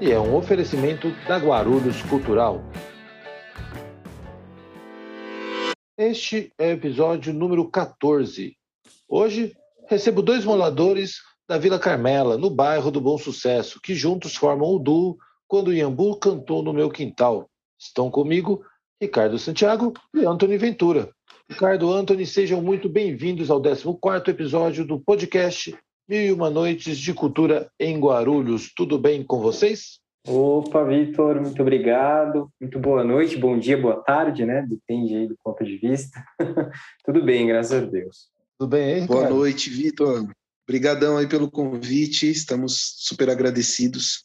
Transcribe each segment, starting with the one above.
e é um oferecimento da Guarulhos Cultural. Este é o episódio número 14. Hoje recebo dois moradores da Vila Carmela, no bairro do Bom Sucesso, que juntos formam o duo quando o Iambu cantou no meu quintal. Estão comigo Ricardo Santiago e Antony Ventura. Ricardo, Antony, sejam muito bem-vindos ao 14º episódio do podcast Mil e Uma Noites de Cultura em Guarulhos. Tudo bem com vocês? Opa, Vitor, muito obrigado. Muito boa noite, bom dia, boa tarde, né? Depende aí do ponto de vista. Tudo bem, graças a Deus. Tudo bem, hein, Boa noite, Vitor. Obrigadão aí pelo convite, estamos super agradecidos.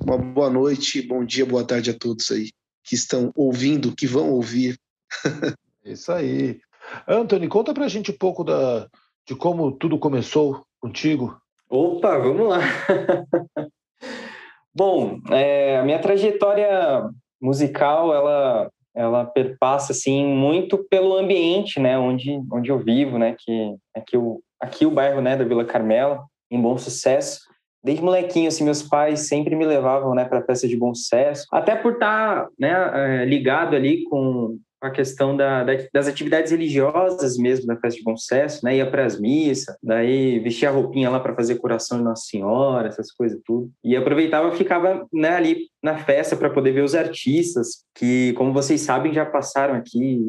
Uma boa noite, bom dia, boa tarde a todos aí que estão ouvindo, que vão ouvir. Isso aí. Anthony, conta pra gente um pouco da, de como tudo começou contigo. Opa, vamos lá. Bom, é, a minha trajetória musical, ela, ela perpassa, assim, muito pelo ambiente, né, onde, onde eu vivo, né, que aqui o, aqui o bairro, né, da Vila Carmela, em Bom Sucesso, desde molequinho, assim, meus pais sempre me levavam, né, para festa de bom sucesso, até por estar, tá, né, é, ligado ali com a questão da, das atividades religiosas mesmo da festa de bom sucesso, né, ia para as missas, daí vestia a roupinha lá para fazer coração de Nossa Senhora, essas coisas tudo, e aproveitava ficava, né, ali na festa para poder ver os artistas que, como vocês sabem, já passaram aqui,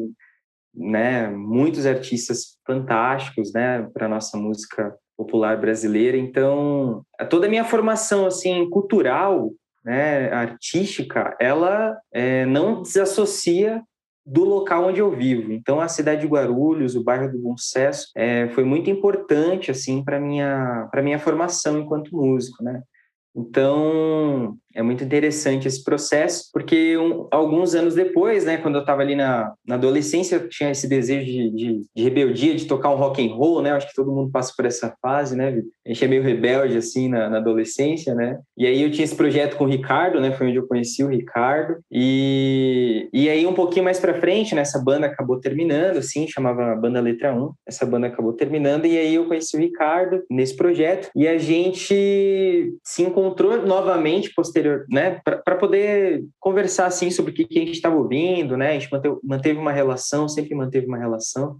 né, muitos artistas fantásticos, né, para nossa música popular brasileira. Então, toda a minha formação assim cultural, né, artística, ela é, não desassocia do local onde eu vivo. Então, a cidade de Guarulhos, o bairro do Bom Sucesso, é, foi muito importante assim para minha para minha formação enquanto músico, né? Então, é muito interessante esse processo, porque um, alguns anos depois, né, quando eu estava ali na, na adolescência, eu tinha esse desejo de, de, de, rebeldia, de tocar um rock and roll, né? Acho que todo mundo passa por essa fase, né? A gente é meio rebelde, assim, na, na adolescência, né? E aí eu tinha esse projeto com o Ricardo, né? Foi onde eu conheci o Ricardo. E, e aí, um pouquinho mais para frente, né, essa banda acabou terminando, assim, chamava Banda Letra 1. Essa banda acabou terminando, e aí eu conheci o Ricardo nesse projeto. E a gente se encontrou novamente posterior né, para poder conversar assim sobre o que, que a gente estava ouvindo, né? A gente manteve, manteve uma relação, sempre manteve uma relação.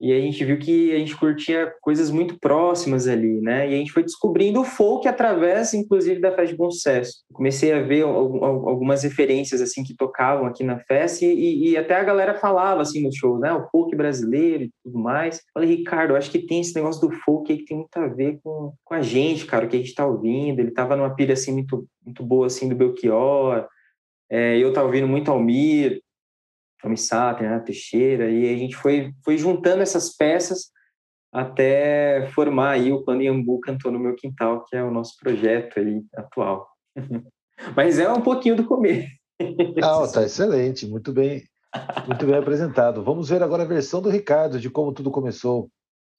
E a gente viu que a gente curtia coisas muito próximas ali, né? E a gente foi descobrindo o folk através, inclusive, da festa de bom sucesso. Comecei a ver algumas referências, assim, que tocavam aqui na festa e, e até a galera falava, assim, no show, né? O folk brasileiro e tudo mais. Falei, Ricardo, acho que tem esse negócio do folk aí que tem muito a ver com, com a gente, cara, o que a gente tá ouvindo. Ele tava numa pilha, assim, muito, muito boa, assim, do Belchior. É, eu tava ouvindo muito Almir, Tommy Satter, né, Teixeira, e a gente foi, foi juntando essas peças até formar aí o Quando Iambu Cantou no Meu Quintal, que é o nosso projeto aí atual. Mas é um pouquinho do começo. Ah, tá excelente, muito bem, muito bem apresentado. Vamos ver agora a versão do Ricardo de como tudo começou.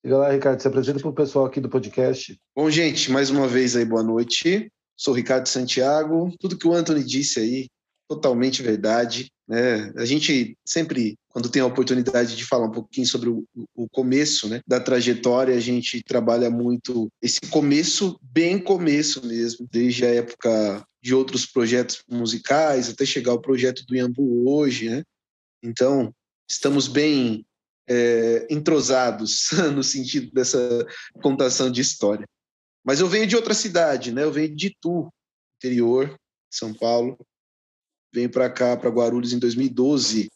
Diga lá, Ricardo, se apresenta para o pessoal aqui do podcast. Bom, gente, mais uma vez aí, boa noite. Sou o Ricardo Santiago. Tudo que o Anthony disse aí, totalmente verdade. Né? A gente sempre, quando tem a oportunidade de falar um pouquinho sobre o, o começo né, da trajetória, a gente trabalha muito esse começo, bem começo mesmo, desde a época de outros projetos musicais até chegar ao projeto do Iambu hoje. Né? Então, estamos bem é, entrosados no sentido dessa contação de história. Mas eu venho de outra cidade, né? eu venho de Itu, interior, São Paulo venho para cá, para Guarulhos, em 2012,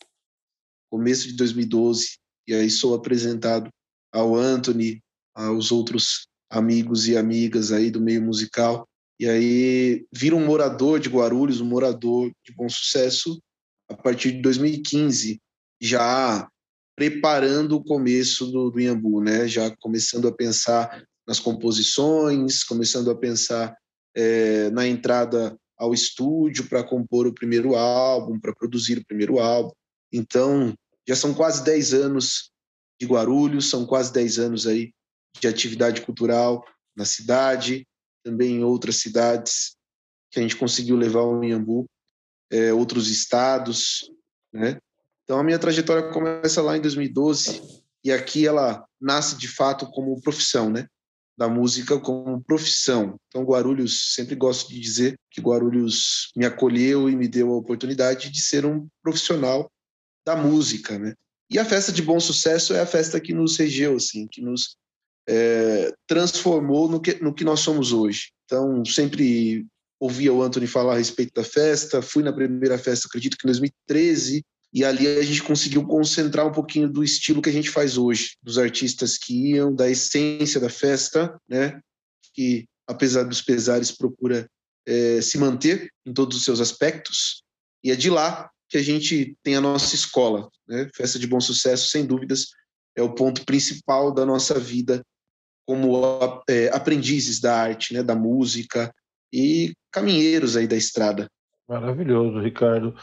começo de 2012, e aí sou apresentado ao Anthony, aos outros amigos e amigas aí do meio musical, e aí vira um morador de Guarulhos, um morador de bom sucesso a partir de 2015, já preparando o começo do, do Iambu, né? Já começando a pensar nas composições, começando a pensar é, na entrada ao estúdio para compor o primeiro álbum, para produzir o primeiro álbum. Então, já são quase 10 anos de Guarulhos, são quase 10 anos aí de atividade cultural na cidade, também em outras cidades que a gente conseguiu levar o Inhambu, é, outros estados, né? Então a minha trajetória começa lá em 2012 e aqui ela nasce de fato como profissão, né? Da música como profissão. Então Guarulhos, sempre gosto de dizer que Guarulhos me acolheu e me deu a oportunidade de ser um profissional da música, né? E a festa de bom sucesso é a festa que nos regeu, assim, que nos é, transformou no que, no que nós somos hoje. Então, sempre ouvia o Anthony falar a respeito da festa, fui na primeira festa, acredito que em 2013, e ali a gente conseguiu concentrar um pouquinho do estilo que a gente faz hoje, dos artistas que iam, da essência da festa, né? Que, apesar dos pesares, procura é, se manter em todos os seus aspectos. E é de lá que a gente tem a nossa escola, né? Festa de Bom Sucesso, sem dúvidas, é o ponto principal da nossa vida como é, aprendizes da arte, né? Da música e caminheiros aí da estrada. Maravilhoso, Ricardo.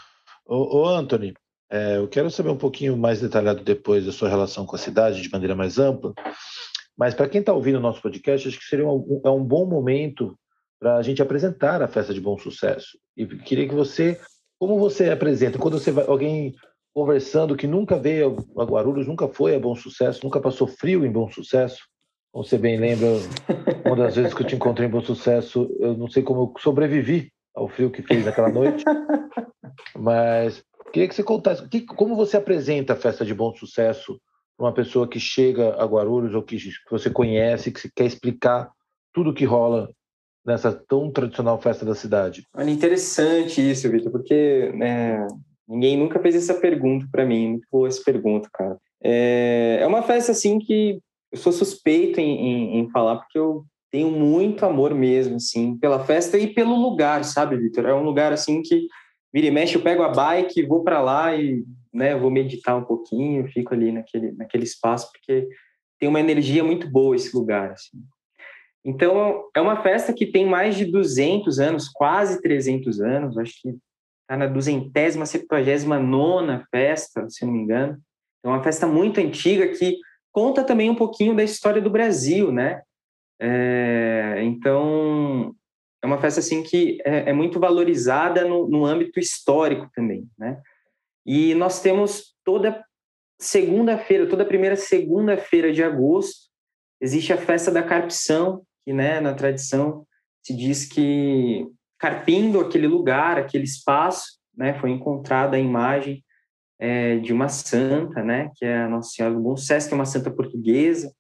Ô, ô Anthony, é, eu quero saber um pouquinho mais detalhado depois da sua relação com a cidade de maneira mais ampla, mas para quem está ouvindo o nosso podcast, acho que seria um, é um bom momento para a gente apresentar a festa de bom sucesso. E queria que você, como você apresenta, quando você vai, alguém conversando que nunca veio a Guarulhos, nunca foi a bom sucesso, nunca passou frio em bom sucesso, como você bem lembra, uma das vezes que eu te encontrei em bom sucesso, eu não sei como eu sobrevivi ao frio que fez naquela noite, mas Queria que você contasse que, como você apresenta a festa de bom sucesso para uma pessoa que chega a Guarulhos ou que, que você conhece, que quer explicar tudo que rola nessa tão tradicional festa da cidade. Olha, interessante isso, Vitor, porque né, ninguém nunca fez essa pergunta para mim. Muito boa essa pergunta, cara. É, é uma festa assim que eu sou suspeito em, em, em falar porque eu tenho muito amor mesmo, assim, pela festa e pelo lugar, sabe, Vitor? É um lugar assim que vira e mexe, eu pego a bike, vou para lá e né, vou meditar um pouquinho, fico ali naquele, naquele espaço, porque tem uma energia muito boa esse lugar. Assim. Então, é uma festa que tem mais de 200 anos, quase 300 anos, acho que está na duzentésima, septuagésima nona festa, se não me engano. É uma festa muito antiga que conta também um pouquinho da história do Brasil, né? É, então, é uma festa assim que é, é muito valorizada no, no, âmbito histórico também, né? E nós temos toda segunda-feira, toda primeira segunda-feira de agosto, existe a festa da carpição, que, né, na tradição se diz que carpindo aquele lugar, aquele espaço, né, foi encontrada a imagem é, de uma santa, né, que é a Nossa Senhora do Bom Sucesso, que é uma santa portuguesa,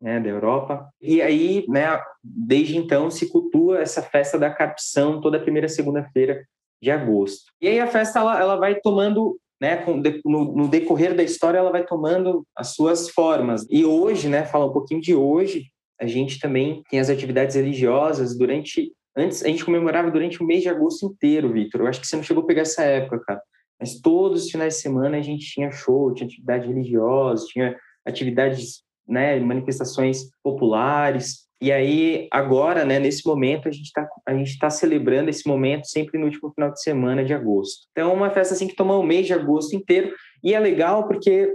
né, da Europa. E aí, né, desde então, se cultua essa festa da carpção toda primeira segunda-feira de agosto. E aí a festa ela, ela vai tomando né, no, no, decorrer da história, ela vai tomando as suas formas. E hoje, né, fala um pouquinho de hoje, a gente também tem as atividades religiosas durante. Antes, a gente comemorava durante o mês de agosto inteiro, Vitor. Eu acho que você não chegou a pegar essa época, cara. Mas todos os finais de semana a gente tinha show, tinha atividade religiosa, tinha atividades né, manifestações populares. E aí, agora, né, nesse momento, a gente está tá celebrando esse momento sempre no último final de semana de agosto. Então, é uma festa assim que toma o mês de agosto inteiro. E é legal porque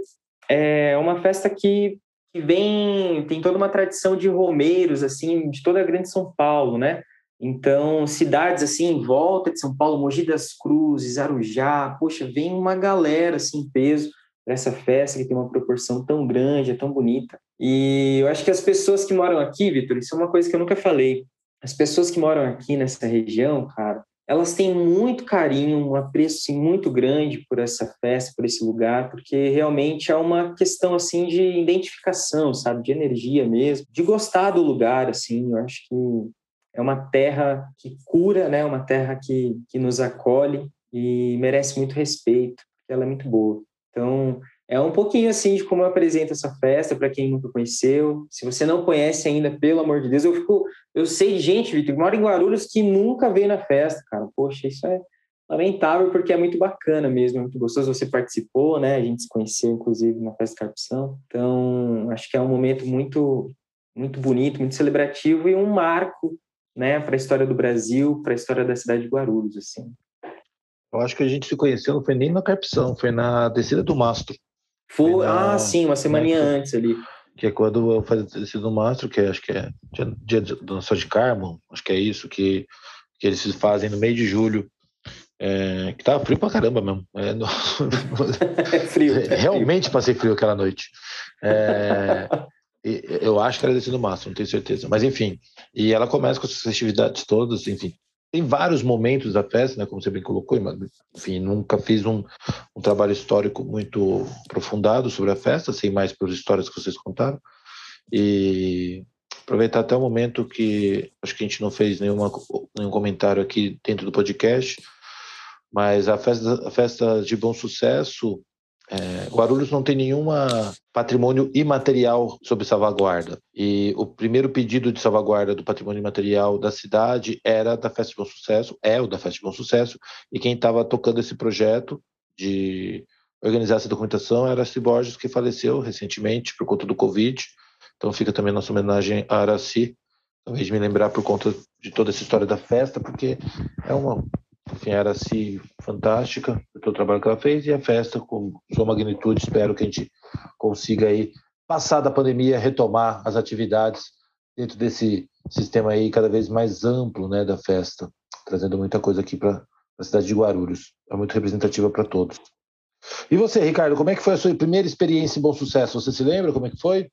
é uma festa que, que vem, tem toda uma tradição de romeiros, assim, de toda a grande São Paulo, né? Então, cidades assim em volta de São Paulo, Mogi das Cruzes, Arujá, poxa, vem uma galera assim peso para essa festa que tem uma proporção tão grande, é tão bonita. E eu acho que as pessoas que moram aqui, Vitor, isso é uma coisa que eu nunca falei. As pessoas que moram aqui nessa região, cara, elas têm muito carinho, um apreço assim, muito grande por essa festa, por esse lugar, porque realmente é uma questão assim de identificação, sabe, de energia mesmo, de gostar do lugar, assim. Eu acho que é uma terra que cura, né? Uma terra que, que nos acolhe e merece muito respeito, porque ela é muito boa. Então, é um pouquinho assim de como eu apresento essa festa para quem nunca conheceu. Se você não conhece ainda, pelo amor de Deus, eu fico, eu sei de gente, Vitor, que mora em Guarulhos que nunca veio na festa, cara. Poxa, isso é lamentável porque é muito bacana mesmo, é muito gostoso. Você participou, né? A gente se conheceu inclusive na festa Carpção. Então, acho que é um momento muito muito bonito, muito celebrativo e um marco né, para a história do Brasil, para a história da cidade de Guarulhos, assim. Eu acho que a gente se conheceu, não foi nem na Carpção, foi na descida do mastro. Foi, foi na, ah, sim, uma semaninha né, antes ali. Que é quando eu fazia a descida do mastro, que acho que é dia, do Nossa de Carmo, acho que é isso, que, que eles fazem no meio de julho. É, que tava frio pra caramba mesmo. É, no... é frio. Realmente passei frio aquela noite. É, eu acho que era descida do mastro, não tenho certeza. Mas enfim, e ela começa com essas festividades todas, enfim tem vários momentos da festa, né, como você bem colocou, mas, enfim, nunca fiz um, um trabalho histórico muito aprofundado sobre a festa, sei mais pelas histórias que vocês contaram. E aproveitar até o momento que acho que a gente não fez nenhuma, nenhum comentário aqui dentro do podcast, mas a festa, a festa de bom sucesso é, Guarulhos não tem nenhuma patrimônio imaterial sob salvaguarda. E o primeiro pedido de salvaguarda do patrimônio imaterial da cidade era da Festa de Bom Sucesso, é o da Festa de Bom Sucesso, e quem estava tocando esse projeto de organizar essa documentação era a Borges, que faleceu recentemente por conta do Covid. Então fica também nossa homenagem a Araci, talvez me lembrar por conta de toda essa história da festa, porque é uma era assim fantástica o trabalho que ela fez e a festa com sua magnitude. Espero que a gente consiga aí passar da pandemia, retomar as atividades dentro desse sistema aí cada vez mais amplo, né, da festa, trazendo muita coisa aqui para a cidade de Guarulhos. É muito representativa para todos. E você, Ricardo, como é que foi a sua primeira experiência em Bom Sucesso? Você se lembra como é que foi?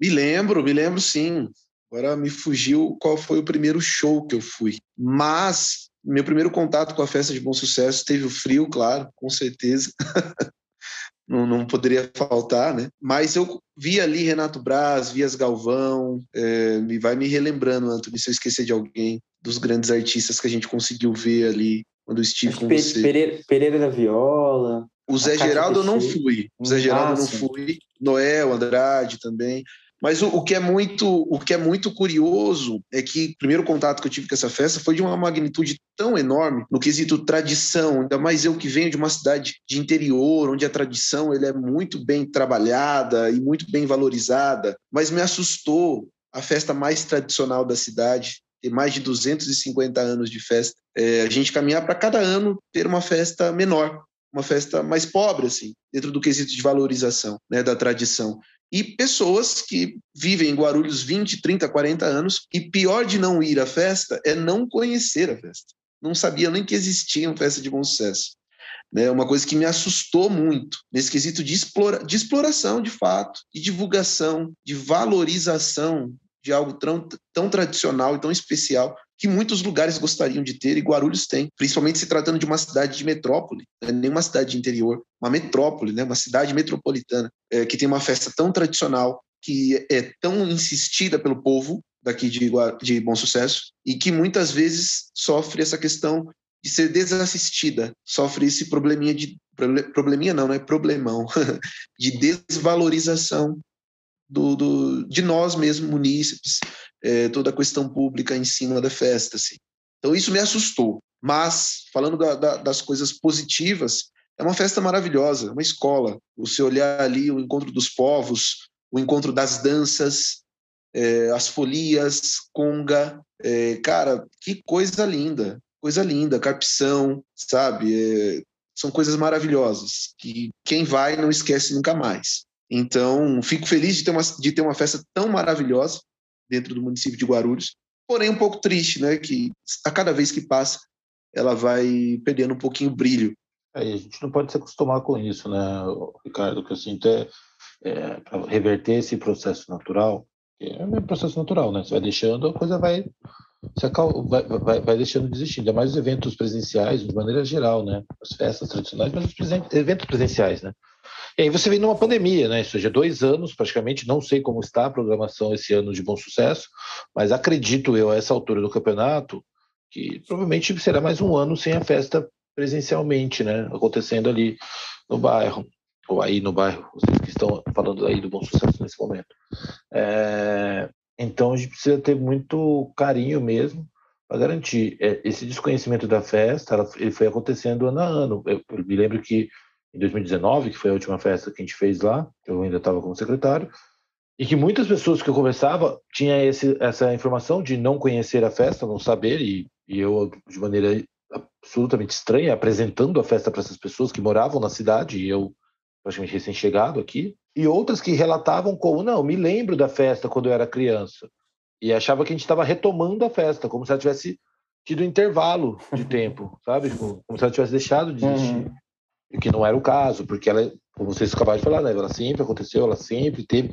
Me lembro, me lembro sim. Agora me fugiu qual foi o primeiro show que eu fui. Mas meu primeiro contato com a festa de bom sucesso teve o frio, claro, com certeza. não, não, poderia faltar, né? Mas eu vi ali Renato Braz, Vias Galvão, é, me vai me relembrando, Antônio, se eu esquecer de alguém, dos grandes artistas que a gente conseguiu ver ali quando eu estive com você. Pereira, Pereira da Viola. O Zé Geraldo eu não fui. O Zé Geraldo eu não fui. Noel, Andrade também. Mas o, o, que é muito, o que é muito curioso é que o primeiro contato que eu tive com essa festa foi de uma magnitude tão enorme no quesito tradição, ainda mais eu que venho de uma cidade de interior, onde a tradição ele é muito bem trabalhada e muito bem valorizada, mas me assustou a festa mais tradicional da cidade, ter mais de 250 anos de festa, é, a gente caminhar para cada ano ter uma festa menor, uma festa mais pobre, assim, dentro do quesito de valorização né, da tradição e pessoas que vivem em Guarulhos 20, 30, 40 anos, e pior de não ir à festa é não conhecer a festa. Não sabia nem que existia uma festa de bom sucesso. Né? Uma coisa que me assustou muito nesse quesito de, explora, de exploração, de fato, de divulgação, de valorização de algo tão, tão tradicional e tão especial que muitos lugares gostariam de ter e Guarulhos tem, principalmente se tratando de uma cidade de metrópole, né? nem uma cidade de interior, uma metrópole, né? uma cidade metropolitana, é, que tem uma festa tão tradicional, que é tão insistida pelo povo daqui de, de Bom Sucesso e que muitas vezes sofre essa questão de ser desassistida, sofre esse probleminha de probleminha não, é Problemão de desvalorização do, do, de nós mesmos, munícipes, é, toda a questão pública em cima da festa. Assim. Então, isso me assustou. Mas, falando da, da, das coisas positivas, é uma festa maravilhosa, uma escola. Você olhar ali o encontro dos povos, o encontro das danças, é, as folias, conga. É, cara, que coisa linda, coisa linda, carpção, sabe? É, são coisas maravilhosas que quem vai não esquece nunca mais. Então, fico feliz de ter uma, de ter uma festa tão maravilhosa dentro do município de Guarulhos, porém um pouco triste, né? Que a cada vez que passa, ela vai perdendo um pouquinho o brilho. É, a gente não pode se acostumar com isso, né, Ricardo? Que eu sinto é, é para reverter esse processo natural, é um processo natural, né? Você vai deixando, a coisa vai se vai, vai, vai deixando de existir, ainda mais os eventos presenciais, de maneira geral, né? As festas tradicionais, mas os eventos presenciais, né? E aí você vem numa pandemia, né? Isso já dois anos, praticamente, não sei como está a programação esse ano de bom sucesso, mas acredito eu, a essa altura do campeonato, que provavelmente será mais um ano sem a festa presencialmente, né? Acontecendo ali no bairro, ou aí no bairro, vocês que estão falando aí do bom sucesso nesse momento. É... Então a gente precisa ter muito carinho mesmo para garantir. É, esse desconhecimento da festa, ele foi acontecendo ano a ano. Eu me lembro que em 2019, que foi a última festa que a gente fez lá, eu ainda estava como secretário, e que muitas pessoas que eu conversava tinha esse, essa informação de não conhecer a festa, não saber, e, e eu, de maneira absolutamente estranha, apresentando a festa para essas pessoas que moravam na cidade, e eu praticamente recém-chegado aqui, e outras que relatavam como, não, me lembro da festa quando eu era criança, e achava que a gente estava retomando a festa, como se ela tivesse tido intervalo de tempo, sabe? Tipo, como se ela tivesse deixado de existir. Uhum. O que não era o caso, porque ela, como vocês acabaram de falar, né? ela sempre aconteceu, ela sempre teve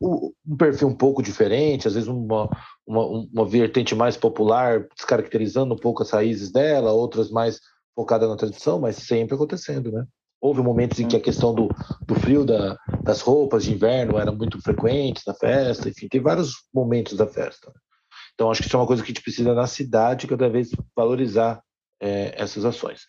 um perfil um pouco diferente, às vezes uma, uma, uma vertente mais popular, descaracterizando um pouco as raízes dela, outras mais focadas na tradição, mas sempre acontecendo, né? Houve momentos em que a questão do, do frio da, das roupas de inverno era muito frequente na festa, enfim, tem vários momentos da festa. Né? Então, acho que isso é uma coisa que a gente precisa na cidade cada vez valorizar é, essas ações.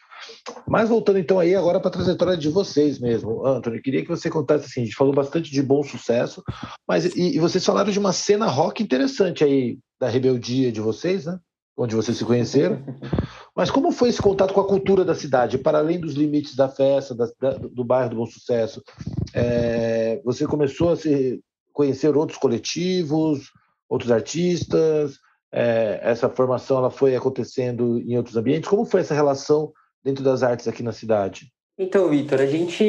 Mas voltando então aí agora para a trajetória de vocês mesmo, Antônio, queria que você contasse assim, a gente falou bastante de bom sucesso, mas e, e vocês falaram de uma cena rock interessante aí da rebeldia de vocês, né? Onde vocês se conheceram. Mas como foi esse contato com a cultura da cidade, para além dos limites da festa, da, da, do bairro do Bom Sucesso? É, você começou a se conhecer outros coletivos, outros artistas? É, essa formação ela foi acontecendo em outros ambientes? Como foi essa relação dentro das artes aqui na cidade? Então, Vitor, a gente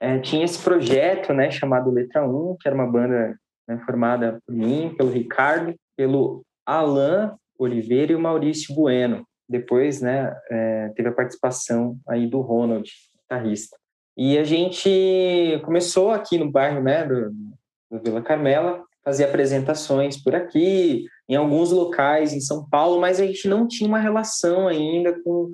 é, tinha esse projeto né, chamado Letra 1, que era uma banda né, formada por mim, pelo Ricardo, pelo Alan Oliveira e o Maurício Bueno depois, né, é, teve a participação aí do Ronald, guitarrista. E a gente começou aqui no bairro, né, do, do Vila Carmela, fazer apresentações por aqui, em alguns locais em São Paulo, mas a gente não tinha uma relação ainda com,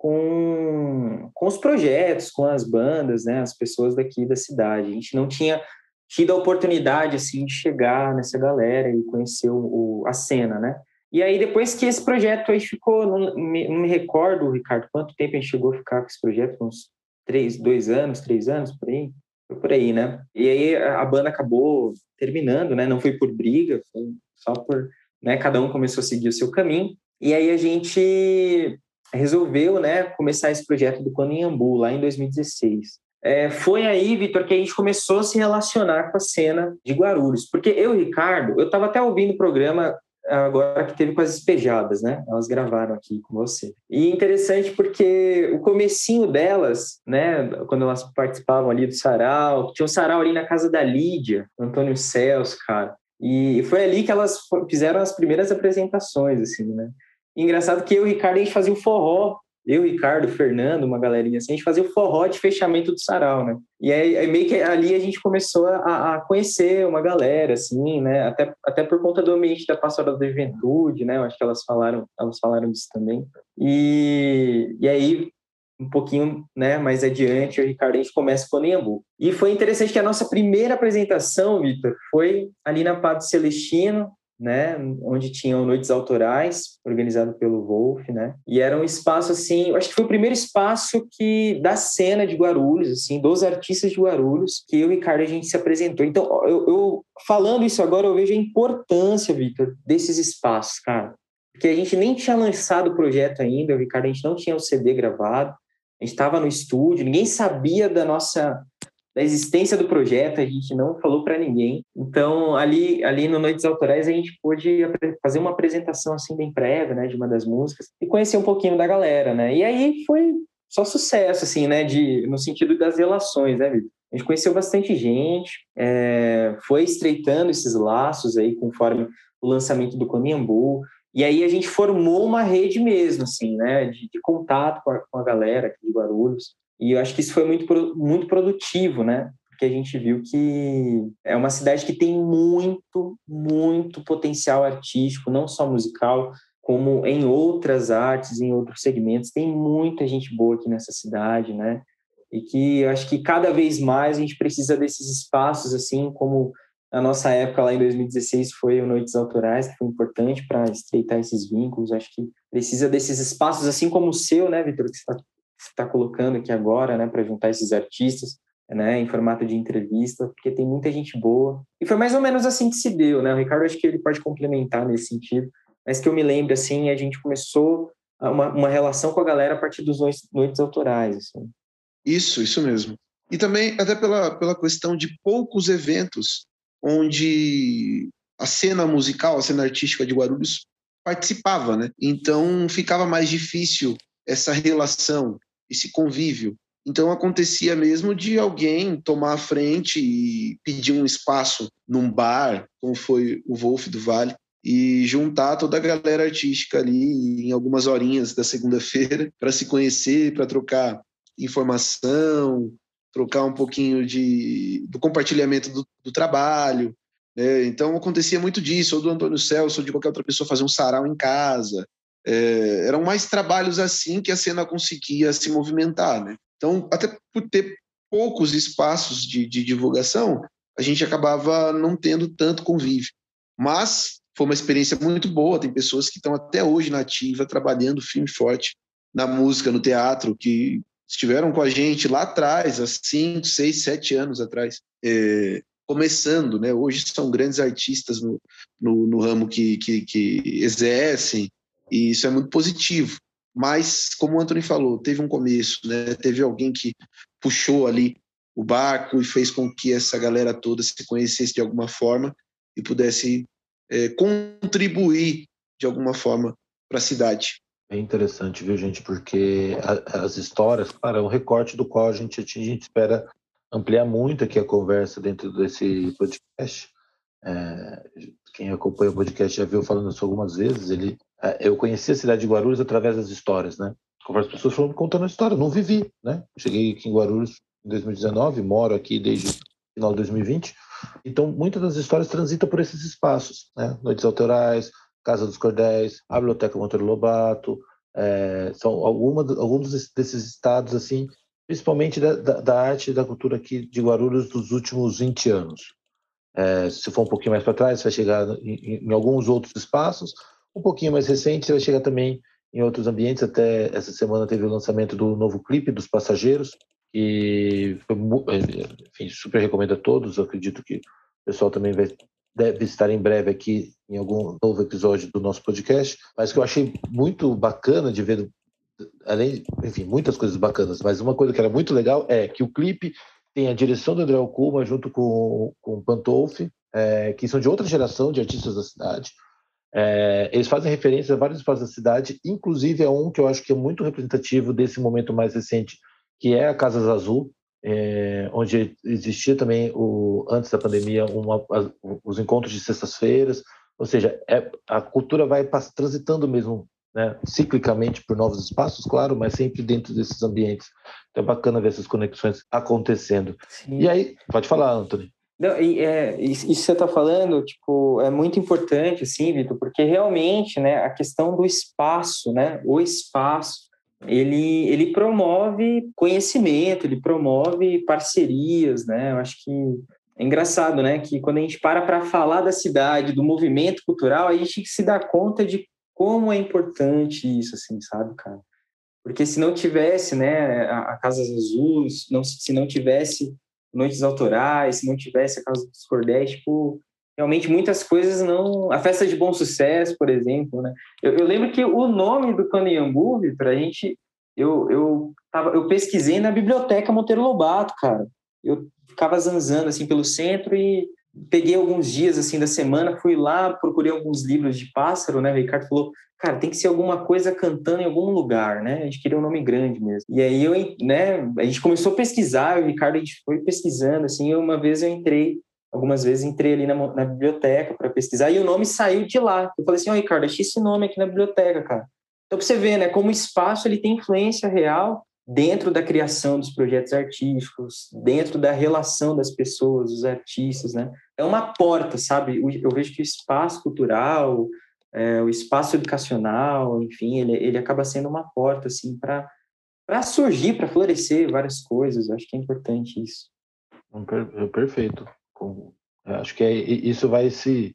com, com os projetos, com as bandas, né, as pessoas daqui da cidade. A gente não tinha tido a oportunidade, assim, de chegar nessa galera e conhecer o, o a cena, né? E aí, depois que esse projeto aí ficou, não me, não me, recordo, Ricardo, quanto tempo a gente chegou a ficar com esse projeto, uns três, dois anos, três anos, por aí, foi por aí, né? E aí a banda acabou terminando, né? Não foi por briga, foi só por, né? Cada um começou a seguir o seu caminho. E aí a gente resolveu, né? Começar esse projeto do Quando lá em 2016. É, foi aí, Vitor, que a gente começou a se relacionar com a cena de Guarulhos. Porque eu e Ricardo, eu estava até ouvindo o programa agora que teve com as despejadas, né? Elas gravaram aqui com você. E interessante porque o comecinho delas, né, quando elas participavam ali do sarau, tinha um sarau ali na casa da Lídia, Antônio Celso, cara. E foi ali que elas fizeram as primeiras apresentações, assim, né? Engraçado que eu e o Ricardo, a gente fazia o forró eu, Ricardo, Fernando, uma galerinha assim, a gente fazia o forró de fechamento do sarau, né? E aí, aí meio que ali a gente começou a, a, conhecer uma galera, assim, né? Até, até por conta do ambiente da pastoral da juventude, né? Eu acho que elas falaram, elas falaram disso também. E, e aí, um pouquinho né, mais adiante, o Ricardo, a gente começa com o Nembu. E foi interessante que a nossa primeira apresentação, Vitor, foi ali na Padre Celestino, né, onde tinham noites autorais, organizado pelo Wolf, né, e era um espaço, assim, acho que foi o primeiro espaço que, da cena de Guarulhos, assim, dos artistas de Guarulhos, que eu e Ricardo a gente se apresentou. Então, eu, eu falando isso agora, eu vejo a importância, Victor, desses espaços, cara, porque a gente nem tinha lançado o projeto ainda, o Ricardo, a gente não tinha o CD gravado, a gente estava no estúdio, ninguém sabia da nossa da existência do projeto, a gente não falou para ninguém. Então, ali, ali no Noites Autorais, a gente pôde fazer uma apresentação assim bem prévia, né, de uma das músicas e conhecer um pouquinho da galera, né? E aí foi só sucesso, assim, né, de, no sentido das relações, né, Vitor? A gente conheceu bastante gente, é, foi estreitando esses laços aí conforme o lançamento do Comiambu, e aí a gente formou uma rede mesmo, assim, né, de, de contato com a, com a galera aqui de Guarulhos. E eu acho que isso foi muito, muito produtivo, né? Porque a gente viu que é uma cidade que tem muito, muito potencial artístico, não só musical, como em outras artes, em outros segmentos. Tem muita gente boa aqui nessa cidade, né? E que eu acho que cada vez mais a gente precisa desses espaços, assim como a nossa época lá em 2016 foi o Noites Autorais, que foi importante para estreitar esses vínculos. Acho que precisa desses espaços, assim como o seu, né, Vitor, que está está colocando aqui agora, né, para juntar esses artistas, né, em formato de entrevista, porque tem muita gente boa. E foi mais ou menos assim que se deu, né? O Ricardo acho que ele pode complementar nesse sentido, mas que eu me lembro assim, a gente começou uma, uma relação com a galera a partir dos noites, noites autorais, assim. Isso, isso mesmo. E também até pela, pela questão de poucos eventos onde a cena musical, a cena artística de Guarulhos participava, né? Então ficava mais difícil essa relação, esse convívio. Então acontecia mesmo de alguém tomar a frente e pedir um espaço num bar, como foi o Wolf do Vale, e juntar toda a galera artística ali em algumas horinhas da segunda-feira para se conhecer, para trocar informação, trocar um pouquinho de, do compartilhamento do, do trabalho. Né? Então acontecia muito disso, ou do Antônio Celso, ou de qualquer outra pessoa fazer um sarau em casa. É, eram mais trabalhos assim que a cena conseguia se movimentar. Né? Então, até por ter poucos espaços de, de divulgação, a gente acabava não tendo tanto convívio. Mas foi uma experiência muito boa. Tem pessoas que estão até hoje na ativa, trabalhando firme e forte na música, no teatro, que estiveram com a gente lá atrás, há cinco, seis, sete anos atrás, é, começando, né? Hoje são grandes artistas no, no, no ramo que, que, que, exercem, e isso é muito positivo. Mas, como o Anthony falou, teve um começo, né? Teve alguém que puxou ali o barco e fez com que essa galera toda se conhecesse de alguma forma e pudesse é, contribuir de alguma forma para a cidade. É interessante, viu, gente? Porque a, as histórias, claro, é um recorte do qual a gente, a gente espera ampliar muito aqui a conversa dentro desse podcast. É, quem acompanha o podcast já viu falando isso algumas vezes. Ele, eu conheci a cidade de Guarulhos através das histórias, né? As pessoas foram contando a história, não vivi, né? Cheguei aqui em Guarulhos em 2019, moro aqui desde final de 2020. Então, muitas das histórias transitam por esses espaços, né? Noites autorais, Casa dos Cordéis, a Biblioteca Monteiro Lobato, é, são alguma, alguns desses estados, assim, principalmente da, da, da, arte e da cultura aqui de Guarulhos dos últimos 20 anos. É, se for um pouquinho mais para trás, vai chegar em, em, alguns outros espaços, um pouquinho mais recente, vai chegar também em outros ambientes. Até essa semana teve o lançamento do novo clipe dos Passageiros, que foi, enfim, super recomendo a todos. Eu acredito que o pessoal também vai deve estar em breve aqui em algum novo episódio do nosso podcast, mas que eu achei muito bacana de ver, além, enfim, muitas coisas bacanas, mas uma coisa que era muito legal é que o clipe tem a direção do André Alcuma junto com, com o Pantolfi, é, que são de outra geração de artistas da cidade. É, eles fazem referência a vários espaços da cidade, inclusive a um que eu acho que é muito representativo desse momento mais recente, que é a Casas Azul, é, onde existia também, o, antes da pandemia, uma, os encontros de sextas-feiras, ou seja, é, a cultura vai transitando mesmo, né, ciclicamente por novos espaços, claro, mas sempre dentro desses ambientes. Então é bacana ver essas conexões acontecendo. Sim. E aí, pode falar, Anthony. Não, e, é, isso que você está falando, tipo, é muito importante, assim, Vitor, porque realmente, né, a questão do espaço, né, o espaço ele, ele promove conhecimento, ele promove parcerias, né? Eu acho que é engraçado, né? Que quando a gente para para falar da cidade, do movimento cultural, a gente se dá conta de como é importante isso, assim, sabe, cara? Porque se não tivesse, né, a, a Casas Azuis, não, se não tivesse noites autorais, se não tivesse a Casa dos Cordéis, tipo, realmente muitas coisas não. A festa de bom sucesso, por exemplo, né? Eu, eu lembro que o nome do Candiambu, para a gente, eu, eu, tava, eu pesquisei na biblioteca Monteiro Lobato, cara. Eu ficava zanzando assim pelo centro e peguei alguns dias assim da semana, fui lá, procurei alguns livros de pássaro, né? O Ricardo falou, cara, tem que ser alguma coisa cantando em algum lugar, né? A gente queria um nome grande mesmo. E aí eu, né? A gente começou a pesquisar, o Ricardo a gente foi pesquisando, assim. uma vez eu entrei algumas vezes entrei ali na, na biblioteca para pesquisar e o nome saiu de lá. Eu falei assim, ó, oh, Ricardo, achei esse nome aqui na biblioteca, cara. Então, para você ver, né, como o espaço ele tem influência real dentro da criação dos projetos artísticos, dentro da relação das pessoas, dos artistas, né? É uma porta, sabe? Eu vejo que o espaço cultural, é, o espaço educacional, enfim, ele, ele acaba sendo uma porta, assim, para para surgir, para florescer várias coisas. Eu acho que é importante isso. Perfeito. Acho que é, isso vai se.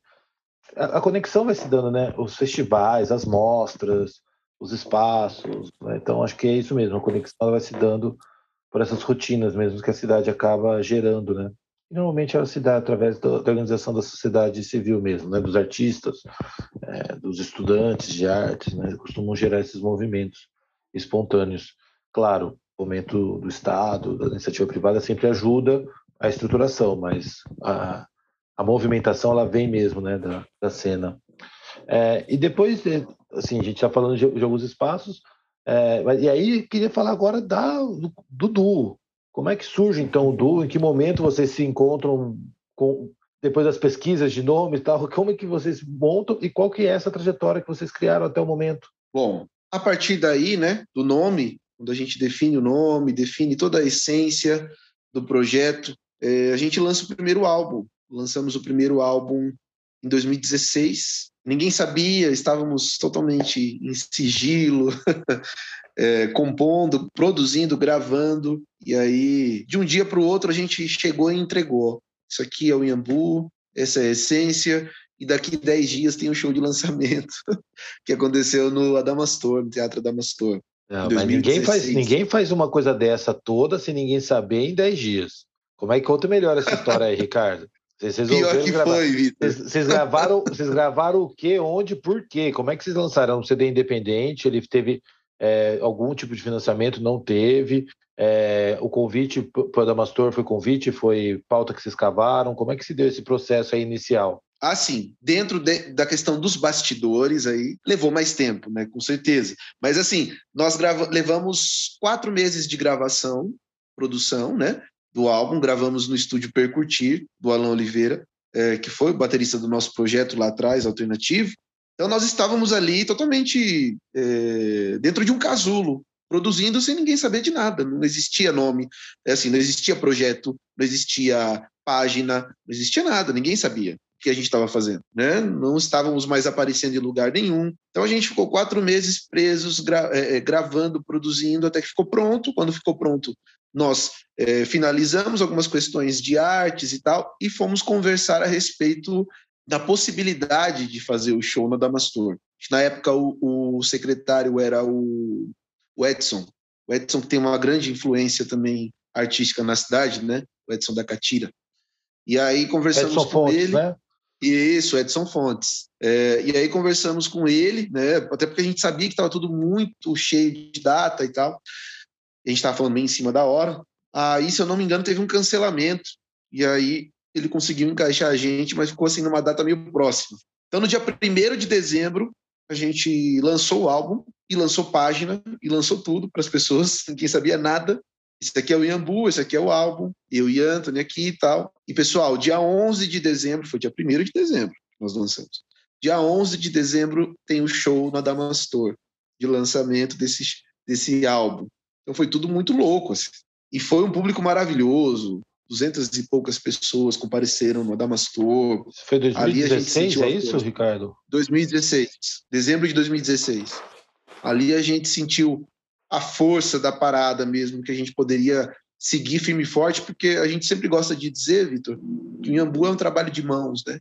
A, conexão vai se dando, né? Os festivais, as mostras, os espaços. Né? Então, acho que é isso mesmo. A conexão vai se dando por essas rotinas mesmo que a cidade acaba gerando, né? Normalmente ela se dá através da, da, organização da sociedade civil mesmo, né? Dos artistas, é, dos estudantes de artes, né? Costumam gerar esses movimentos espontâneos. Claro, o momento do Estado, da iniciativa privada sempre ajuda a estruturação, mas a, a movimentação ela vem mesmo, né, da, da cena. É, e depois, é, assim, a gente está falando de, de, alguns espaços, é, e aí queria falar agora da, do, do duo. Como é que surge então o duo? Em que momento vocês se encontram com, depois das pesquisas de nome e tal? Como é que vocês montam e qual que é essa trajetória que vocês criaram até o momento? Bom, a partir daí, né, do nome, quando a gente define o nome, define toda a essência do projeto, é, a gente lança o primeiro álbum. Lançamos o primeiro álbum em 2016. Ninguém sabia, estávamos totalmente em sigilo, é, compondo, produzindo, gravando. E aí, de um dia para o outro, a gente chegou e entregou. Isso aqui é o Iambu, essa é a essência, e daqui 10 dias tem o um show de lançamento que aconteceu no Adamastor, no Teatro Adamastor. Não, mas ninguém faz, ninguém faz uma coisa dessa toda sem ninguém saber em 10 dias. Como é que conta melhor essa história aí, Ricardo? Vocês Pior que gravar. foi, Vitor. Vocês, vocês, gravaram, vocês gravaram o quê, onde, por quê? Como é que vocês lançaram? Um CD independente? Ele teve é, algum tipo de financiamento? Não teve? É, o convite para o Adamastor foi convite? Foi pauta que vocês cavaram? Como é que se deu esse processo aí inicial? Assim, dentro de, da questão dos bastidores aí, levou mais tempo, né? Com certeza. Mas assim, nós grava, levamos quatro meses de gravação, produção, né? Do álbum, gravamos no estúdio Percutir, do Alan Oliveira, é, que foi o baterista do nosso projeto lá atrás, alternativo. Então nós estávamos ali totalmente é, dentro de um casulo, produzindo sem ninguém saber de nada. Não existia nome, é assim, não existia projeto, não existia página, não existia nada, ninguém sabia que a gente estava fazendo, né? Não estávamos mais aparecendo em lugar nenhum. Então a gente ficou quatro meses presos, gra é, é, gravando, produzindo, até que ficou pronto. Quando ficou pronto, nós é, finalizamos algumas questões de artes e tal e fomos conversar a respeito da possibilidade de fazer o show na Damastor. Na época, o, o secretário era o, o Edson. O Edson que tem uma grande influência também artística na cidade, né? O Edson da Catira. E aí conversamos Edson com Fontes, ele. Né? Isso, Edson Fontes. É, e aí conversamos com ele, né? Até porque a gente sabia que estava tudo muito cheio de data e tal. A gente estava falando bem em cima da hora. Aí, se eu não me engano, teve um cancelamento. E aí ele conseguiu encaixar a gente, mas ficou assim numa data meio próxima. Então, no dia 1 de dezembro, a gente lançou o álbum e lançou página e lançou tudo para as pessoas, ninguém sabia nada. Esse aqui é o Iambu, esse aqui é o álbum, eu e Anthony aqui e tal. E, pessoal, dia 11 de dezembro, foi dia 1 de dezembro que nós lançamos. Dia 11 de dezembro tem o show na Damastor, de lançamento desse, desse álbum. Então foi tudo muito louco, assim. E foi um público maravilhoso, duzentas e poucas pessoas compareceram no Adamastor. Foi 2016, é isso, Ricardo? 2016, dezembro de 2016. Ali a gente sentiu a força da parada mesmo, que a gente poderia seguir firme e forte, porque a gente sempre gosta de dizer, Vitor, que o Inhambu é um trabalho de mãos, né?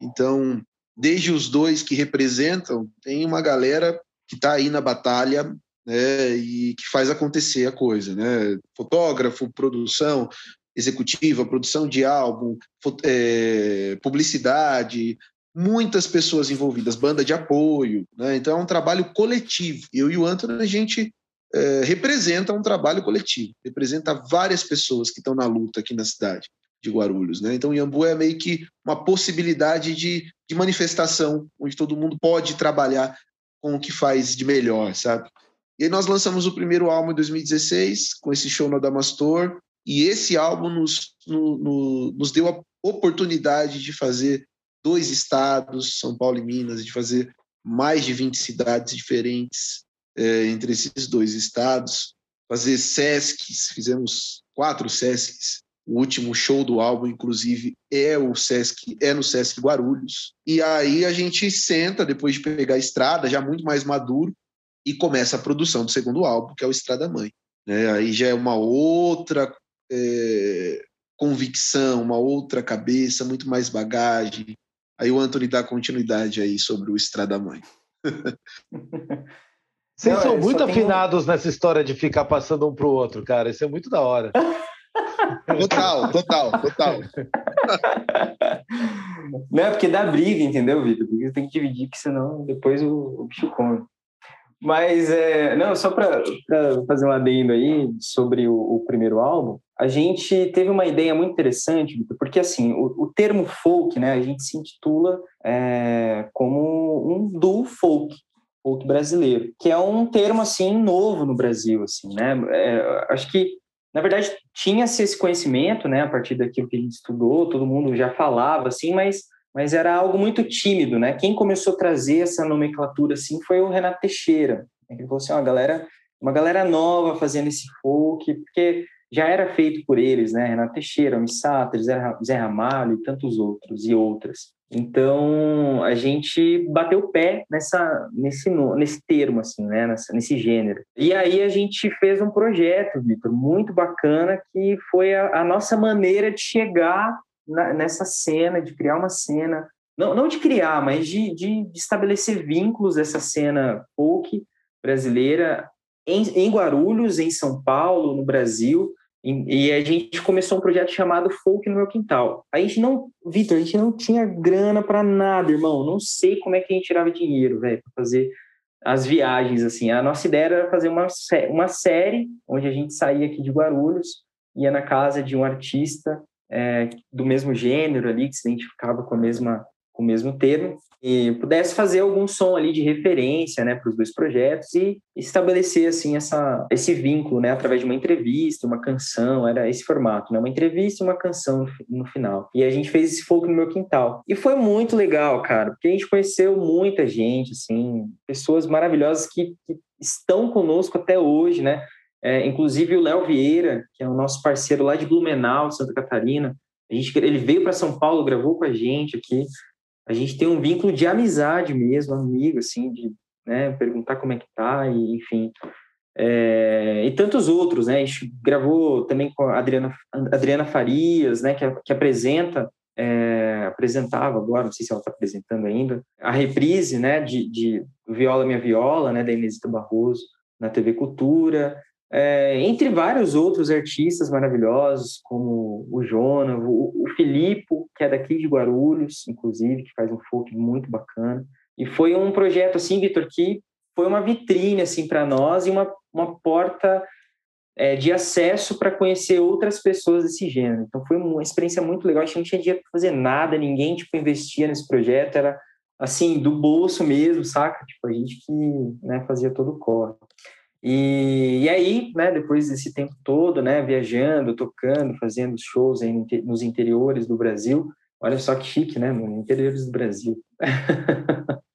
Então, desde os dois que representam, tem uma galera que está aí na batalha né, e que faz acontecer a coisa, né? Fotógrafo, produção executiva, produção de álbum, é, publicidade, muitas pessoas envolvidas, banda de apoio, né? Então é um trabalho coletivo. Eu e o Antônio, a gente é, representa um trabalho coletivo, representa várias pessoas que estão na luta aqui na cidade de Guarulhos. Né? Então, Iambu é meio que uma possibilidade de, de manifestação, onde todo mundo pode trabalhar com o que faz de melhor, sabe? E aí nós lançamos o primeiro álbum em 2016, com esse show no Adamastor, e esse álbum nos, no, no, nos deu a oportunidade de fazer dois estados, São Paulo e Minas, de fazer mais de 20 cidades diferentes, é, entre esses dois estados, fazer SESCs, fizemos quatro SESCs. O último show do álbum, inclusive, é o Sesc, é no Sesc Guarulhos. E aí a gente senta, depois de pegar a estrada, já muito mais maduro, e começa a produção do segundo álbum, que é o Estrada Mãe. Né? Aí já é uma outra é, convicção, uma outra cabeça, muito mais bagagem. Aí o Anthony dá continuidade aí sobre o Estrada Mãe. Vocês não, são muito afinados um... nessa história de ficar passando um pro outro, cara. Isso é muito da hora. total, total, total. Não é porque dá briga, entendeu, Vitor? Porque tem que dividir, porque senão depois o, o bicho come. Mas, é, não, só para fazer um adendo aí sobre o, o, primeiro álbum, a gente teve uma ideia muito interessante, porque, assim, o, o termo folk, né, a gente se intitula é, como um duo folk, folk brasileiro, que é um termo, assim, novo no Brasil, assim, né? É, acho que, na verdade, tinha-se esse conhecimento, né, a partir daquilo que a gente estudou, todo mundo já falava, assim, mas mas era algo muito tímido, né? Quem começou a trazer essa nomenclatura assim foi o Renato Teixeira. Ele falou assim, uma galera, uma galera nova fazendo esse folk, porque já era feito por eles, né? Renato Teixeira, Missater, Zé Ramalho e tantos outros e outras. Então a gente bateu o pé nessa, nesse, nesse termo, assim, né? Nessa, nesse gênero. E aí a gente fez um projeto, Vitor, muito bacana, que foi a, a nossa maneira de chegar na, nessa cena, de criar uma cena, não, não de criar, mas de, de, de estabelecer vínculos dessa cena folk brasileira em, em, Guarulhos, em São Paulo, no Brasil. E, a gente começou um projeto chamado Folk no Meu Quintal. A gente não, Vitor, a gente não tinha grana para nada, irmão. Não sei como é que a gente tirava dinheiro, velho, para fazer as viagens, assim. A nossa ideia era fazer uma, uma série onde a gente saía aqui de Guarulhos, ia na casa de um artista é, do mesmo gênero ali, que se identificava com a mesma com o mesmo termo, e pudesse fazer algum som ali de referência, né, para os dois projetos e estabelecer assim essa esse vínculo, né, através de uma entrevista, uma canção, era esse formato, né, uma entrevista e uma canção no, final. E a gente fez esse folk no meu quintal. E foi muito legal, cara, porque a gente conheceu muita gente, assim, pessoas maravilhosas que, que estão conosco até hoje, né? É, inclusive o Léo Vieira, que é o nosso parceiro lá de Blumenau, Santa Catarina, a gente, ele veio para São Paulo, gravou com a gente aqui. A gente tem um vínculo de amizade mesmo, amigo, assim, de né, perguntar como é que tá, e enfim. É, e tantos outros, né? A gente gravou também com a Adriana, Adriana Farias, né, que, que apresenta, é, apresentava agora, não sei se ela está apresentando ainda, a reprise, né, de, de Viola Minha Viola, né, da Inesita Barroso, na TV Cultura. É, entre vários outros artistas maravilhosos, como o Jona, o, o que é daqui de Guarulhos, inclusive, que faz um folk muito bacana. E foi um projeto, assim, Vitor, que foi uma vitrine, assim, para nós e uma, uma porta é, de acesso para conhecer outras pessoas desse gênero. Então, foi uma experiência muito legal. A gente não tinha dinheiro para fazer nada, ninguém, tipo, investia nesse projeto, era, assim, do bolso mesmo, saca? Tipo, a gente que né, fazia todo o corre. E, e aí, né, depois desse tempo todo, né, viajando, tocando, fazendo shows aí nos interiores do Brasil, olha só que chique, né, nos interiores do Brasil.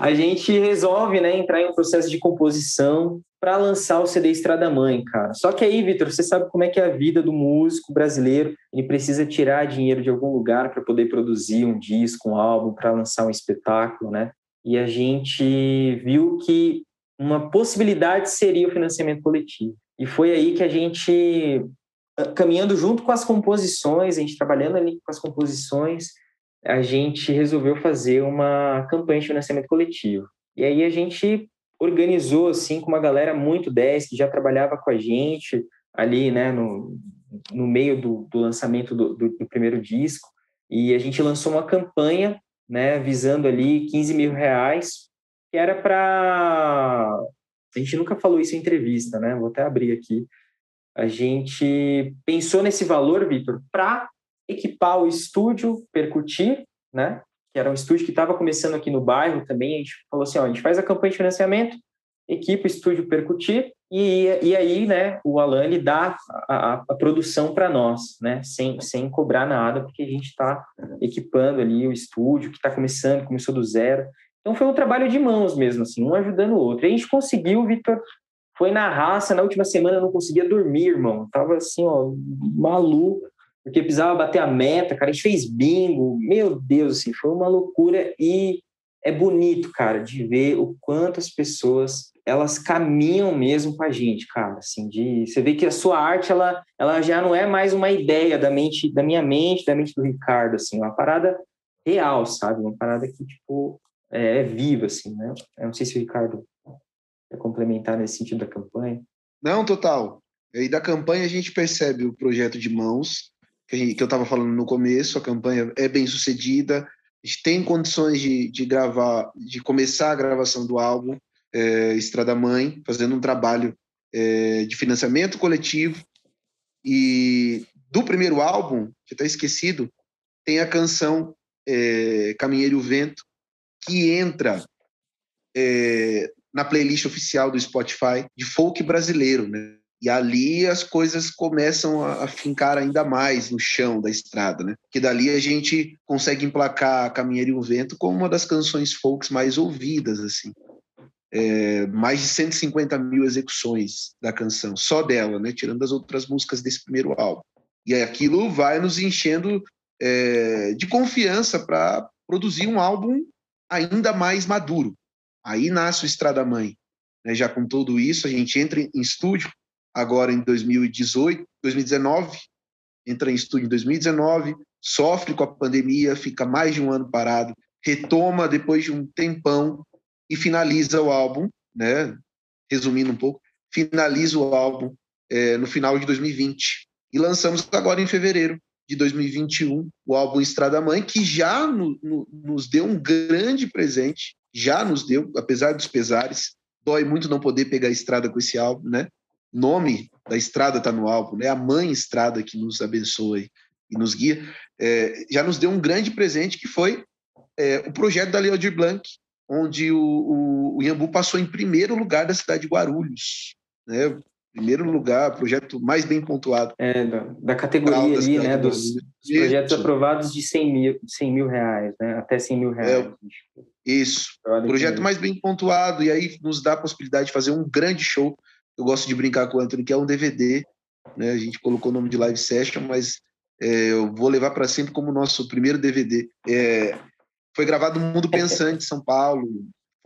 a gente resolve, né, entrar em um processo de composição para lançar o CD Estrada Mãe, cara. Só que aí, Vitor, você sabe como é que é a vida do músico brasileiro, ele precisa tirar dinheiro de algum lugar para poder produzir um disco, um álbum, para lançar um espetáculo, né? E a gente viu que uma possibilidade seria o financiamento coletivo. E foi aí que a gente, caminhando junto com as composições, a gente trabalhando ali com as composições, a gente resolveu fazer uma campanha de financiamento coletivo. E aí a gente organizou, assim, com uma galera muito 10, que já trabalhava com a gente ali, né, no, no meio do, do lançamento do, do, do primeiro disco, e a gente lançou uma campanha, né, visando ali 15 mil reais que era para. A gente nunca falou isso em entrevista, né? Vou até abrir aqui. A gente pensou nesse valor, Vitor, para equipar o estúdio Percutir, né? Que era um estúdio que estava começando aqui no bairro também. A gente falou assim: ó, a gente faz a campanha de financiamento, equipa o estúdio Percutir, e, e aí, né, o Alan ele dá a, a, a produção para nós, né, sem, sem cobrar nada, porque a gente está equipando ali o estúdio que está começando, começou do zero. Então foi um trabalho de mãos mesmo, assim, um ajudando o outro. E a gente conseguiu, Vitor, foi na raça, na última semana eu não conseguia dormir, irmão. Tava assim, ó, maluco, porque precisava bater a meta, cara. A gente fez bingo, meu Deus, assim, foi uma loucura e é bonito, cara, de ver o quanto as pessoas elas caminham mesmo com a gente, cara, assim, de você vê que a sua arte ela, ela já não é mais uma ideia da mente, da minha mente, da mente do Ricardo, assim, uma parada real, sabe? Uma parada que tipo é, é viva, assim, né? Eu não sei se o Ricardo quer complementar nesse sentido da campanha. Não, total. E da campanha a gente percebe o projeto de mãos, que, gente, que eu estava falando no começo, a campanha é bem sucedida, a gente tem condições de, de gravar, de começar a gravação do álbum, é, Estrada Mãe, fazendo um trabalho é, de financiamento coletivo. E do primeiro álbum, que está esquecido, tem a canção é, Caminheiro e o Vento, que entra é, na playlist oficial do Spotify de folk brasileiro, né? E ali as coisas começam a, fincar ainda mais no chão da estrada, né? Que dali a gente consegue emplacar Caminheiro e o Vento como uma das canções folks mais ouvidas, assim. É, mais de 150 mil execuções da canção, só dela, né? Tirando as outras músicas desse primeiro álbum. E aquilo vai nos enchendo é, de confiança para produzir um álbum ainda mais maduro. Aí nasce o Estrada Mãe. Né? Já com tudo isso, a gente entra em estúdio agora em 2018, 2019, entra em estúdio em 2019, sofre com a pandemia, fica mais de um ano parado, retoma depois de um tempão e finaliza o álbum, né? Resumindo um pouco, finaliza o álbum é, no final de 2020 e lançamos agora em fevereiro de 2021 o álbum Estrada Mãe, que já no, no, nos deu um grande presente, já nos deu, apesar dos pesares. Dói muito não poder pegar a estrada com esse álbum, né? nome da estrada está no álbum, né? A mãe estrada que nos abençoa e nos guia, é, já nos deu um grande presente que foi é, o projeto da Leodir Blanc, onde o, o, o Iambu passou em primeiro lugar da cidade de Guarulhos, né? Primeiro lugar, projeto mais bem pontuado. É, da, da categoria ali, né? Dos, dos, projetos aprovados de 100 mil, 100 mil reais, né? Até 100 mil reais. É, isso. Projeto mais bem pontuado, e aí nos dá a possibilidade de fazer um grande show eu gosto de brincar com o Anthony, que é um DVD, né? A gente colocou o nome de Live Session, mas é, eu vou levar para sempre como nosso primeiro DVD. É, foi gravado no Mundo Pensante, São Paulo.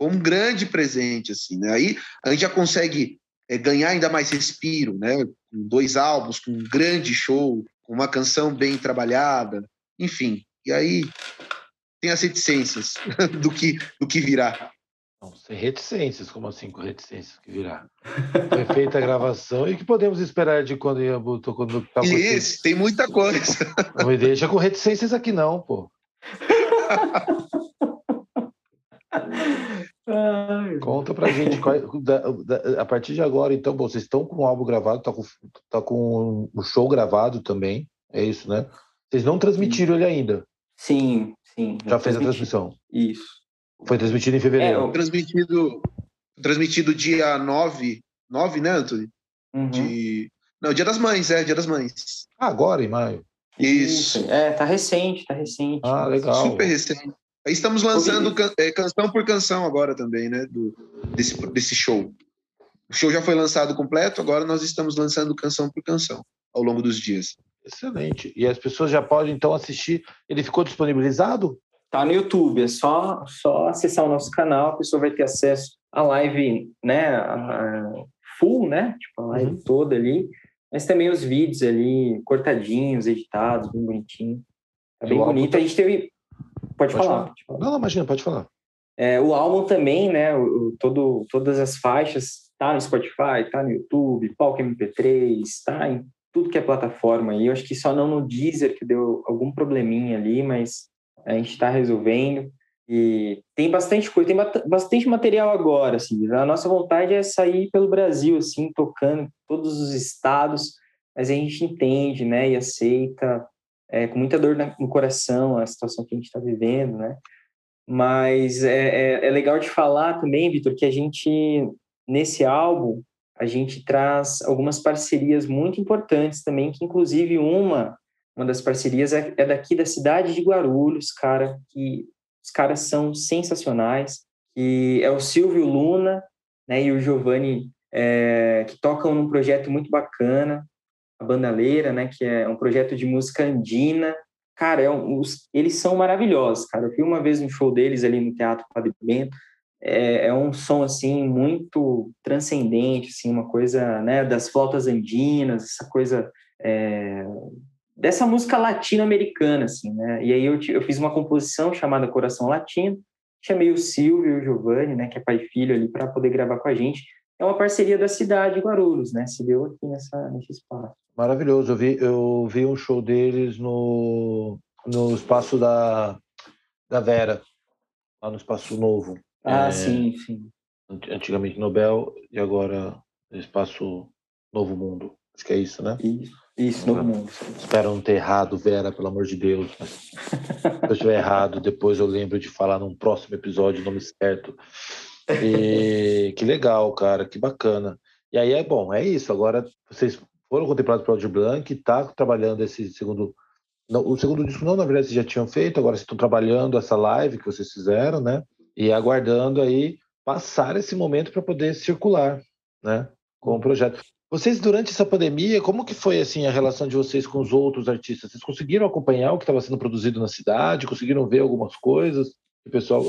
Foi um grande presente, assim, né? Aí a gente já consegue é, ganhar ainda mais respiro, né? Com dois álbuns, com um grande show, com uma canção bem trabalhada, enfim. E aí tem as reticências do que, do que virá. Não, sem reticências, como assim com reticências que virá? Foi feita a gravação e o que podemos esperar de quando Iambu tocou no tal Isso, tem muita coisa. Não me deixa com reticências aqui não, pô. Conta pra gente, qual, da, da, a partir de agora, então, bom, vocês estão com o álbum gravado, tá com, tá com o show gravado também, é isso, né? Vocês não transmitiram ele ainda? Sim, sim. Já fez a transmissão? Isso. Foi transmitido em fevereiro. É, transmitido, transmitido dia 9, 9, né, Anthony? Uhum. De... Não, Dia das Mães, é, Dia das Mães. Ah, agora, em maio. Isso. É, tá recente, tá recente. Ah, legal. Super recente. Aí estamos lançando can, é, canção por canção agora também, né, do, desse, desse show. O show já foi lançado completo, agora nós estamos lançando canção por canção ao longo dos dias. Excelente. E as pessoas já podem então assistir. Ele ficou disponibilizado? Tá no YouTube, é só, só acessar o nosso canal, a pessoa vai ter acesso à live, né, a full, né, tipo a live uhum. toda ali, mas também os vídeos ali, cortadinhos, editados, bem bonitinho. Tá bem bonito. A gente teve... Pode, pode falar, falar. Pode falar. Não, não, imagina, pode falar. É, o álbum também, né, o, todo, todas as faixas, tá no Spotify, tá no YouTube, Palco MP3, tá em tudo que é plataforma aí. Eu acho que só não no Deezer, que deu algum probleminha ali, mas a gente está resolvendo e tem bastante coisa, tem bastante material agora, assim. A nossa vontade é sair pelo Brasil, assim, tocando todos os estados, mas a gente entende, né, e aceita é, com muita dor no coração a situação que a gente está vivendo, né? Mas é, é, é legal de falar também, Vitor, que a gente nesse álbum a gente traz algumas parcerias muito importantes também, que inclusive uma uma das parcerias é, é daqui da cidade de Guarulhos, cara, que os caras são sensacionais. E é o Silvio Luna né, e o Giovanni é, que tocam num projeto muito bacana, Bandaleira, né, que é um projeto de música andina. Cara, é um, os, eles são maravilhosos, cara. Eu fui uma vez no show deles ali no Teatro Padre Bento. É, é, um som assim muito transcendente, assim, uma coisa né, das flautas andinas, essa coisa é, dessa música latino-americana, assim, né? E aí eu, eu fiz uma composição chamada Coração Latino, chamei o Silvio e o Giovanni, né, que é pai e filho ali, para poder gravar com a gente. É uma parceria da cidade de Guarulhos, né? Se deu aqui nessa, nesse espaço. Maravilhoso. Eu vi, eu vi um show deles no, no espaço da, da Vera, lá no Espaço Novo. Ah, é, sim, sim. antigamente Nobel e agora Espaço Novo Mundo. Acho que é isso, né? Isso, isso Novo Mundo. Espero não ter errado, Vera, pelo amor de Deus. Mas se eu estiver errado, depois eu lembro de falar num próximo episódio o nome certo. E que legal, cara, que bacana. E aí é bom, é isso. Agora vocês foram contemplados pelo Aldir Blanc, está trabalhando esse segundo. Não, o segundo disco não, na verdade, vocês já tinham feito, agora vocês estão trabalhando essa live que vocês fizeram, né? E aguardando aí passar esse momento para poder circular, né? Com o projeto. Vocês, durante essa pandemia, como que foi assim a relação de vocês com os outros artistas? Vocês conseguiram acompanhar o que estava sendo produzido na cidade? Conseguiram ver algumas coisas? O pessoal,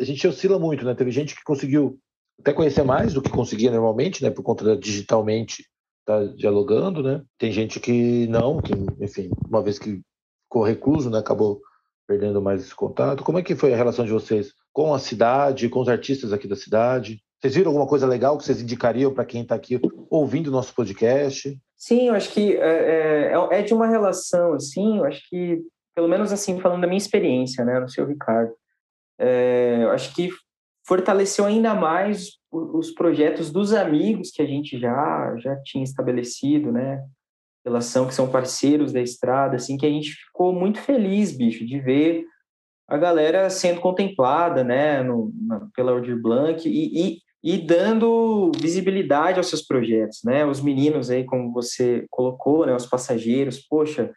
a gente oscila muito, né? Teve gente que conseguiu até conhecer mais do que conseguia normalmente, né? Por conta da digitalmente tá dialogando, né? Tem gente que não, que, enfim, uma vez que ficou recluso, né? Acabou perdendo mais esse contato. Como é que foi a relação de vocês com a cidade, com os artistas aqui da cidade? Vocês viram alguma coisa legal que vocês indicariam para quem está aqui ouvindo o nosso podcast? Sim, eu acho que é, é, é, de uma relação, assim, eu acho que, pelo menos assim, falando da minha experiência, né, no seu Ricardo, é, eu acho que fortaleceu ainda mais os projetos dos amigos que a gente já já tinha estabelecido, né? Relação que são parceiros da estrada, assim, que a gente ficou muito feliz, bicho, de ver a galera sendo contemplada, né, no, na, pela Aldir Blanc e, e, e, dando visibilidade aos seus projetos, né? Os meninos aí, como você colocou, né, os passageiros, poxa,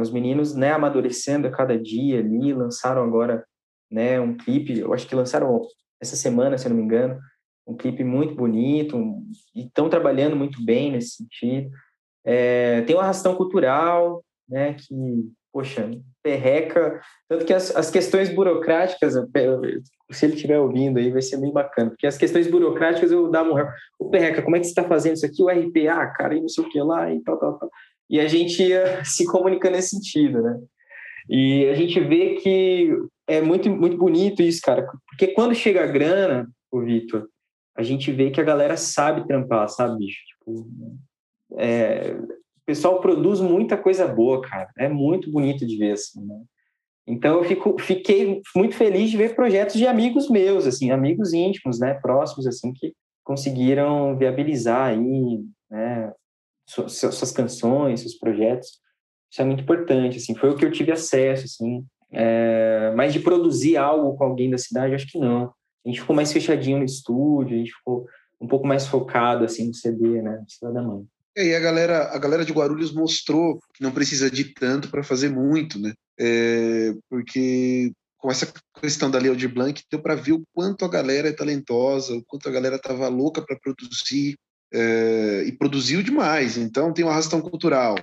os meninos, né, amadurecendo a cada dia ali, lançaram agora, né, um clipe, eu acho que lançaram essa semana, se eu não me engano, um clipe muito bonito, um, e estão trabalhando muito bem nesse sentido. É, tem uma arrastão cultural, né, que, poxa, perreca, tanto que as, as questões burocráticas, se ele estiver ouvindo aí, vai ser bem bacana, porque as questões burocráticas eu dava um... O perreca, como é que você está fazendo isso aqui? O RPA, cara, e não sei o que lá, e tal, tal, tal. E a gente ia se comunicando nesse sentido, né? E a gente vê que é muito, muito bonito isso, cara, porque quando chega a grana, o Vitor, a gente vê que a galera sabe trampar, sabe, bicho? Tipo, é, o pessoal produz muita coisa boa, cara. É muito bonito de ver, assim, né? Então eu fico, fiquei muito feliz de ver projetos de amigos meus, assim, amigos íntimos, né, próximos, assim, que conseguiram viabilizar aí, né, suas, suas canções, seus projetos. Isso é muito importante, assim, foi o que eu tive acesso, assim. É, mas de produzir algo com alguém da cidade, acho que não a gente ficou mais fechadinho no estúdio, a gente ficou um pouco mais focado assim no CD, né, Cidade da Mãe. É, e a galera, a galera de Guarulhos mostrou que não precisa de tanto para fazer muito, né? É, porque com essa questão da Leo de Blanc, deu para ver o quanto a galera é talentosa, o quanto a galera estava louca para produzir, é, e produziu demais. Então, tem uma arrastão cultural,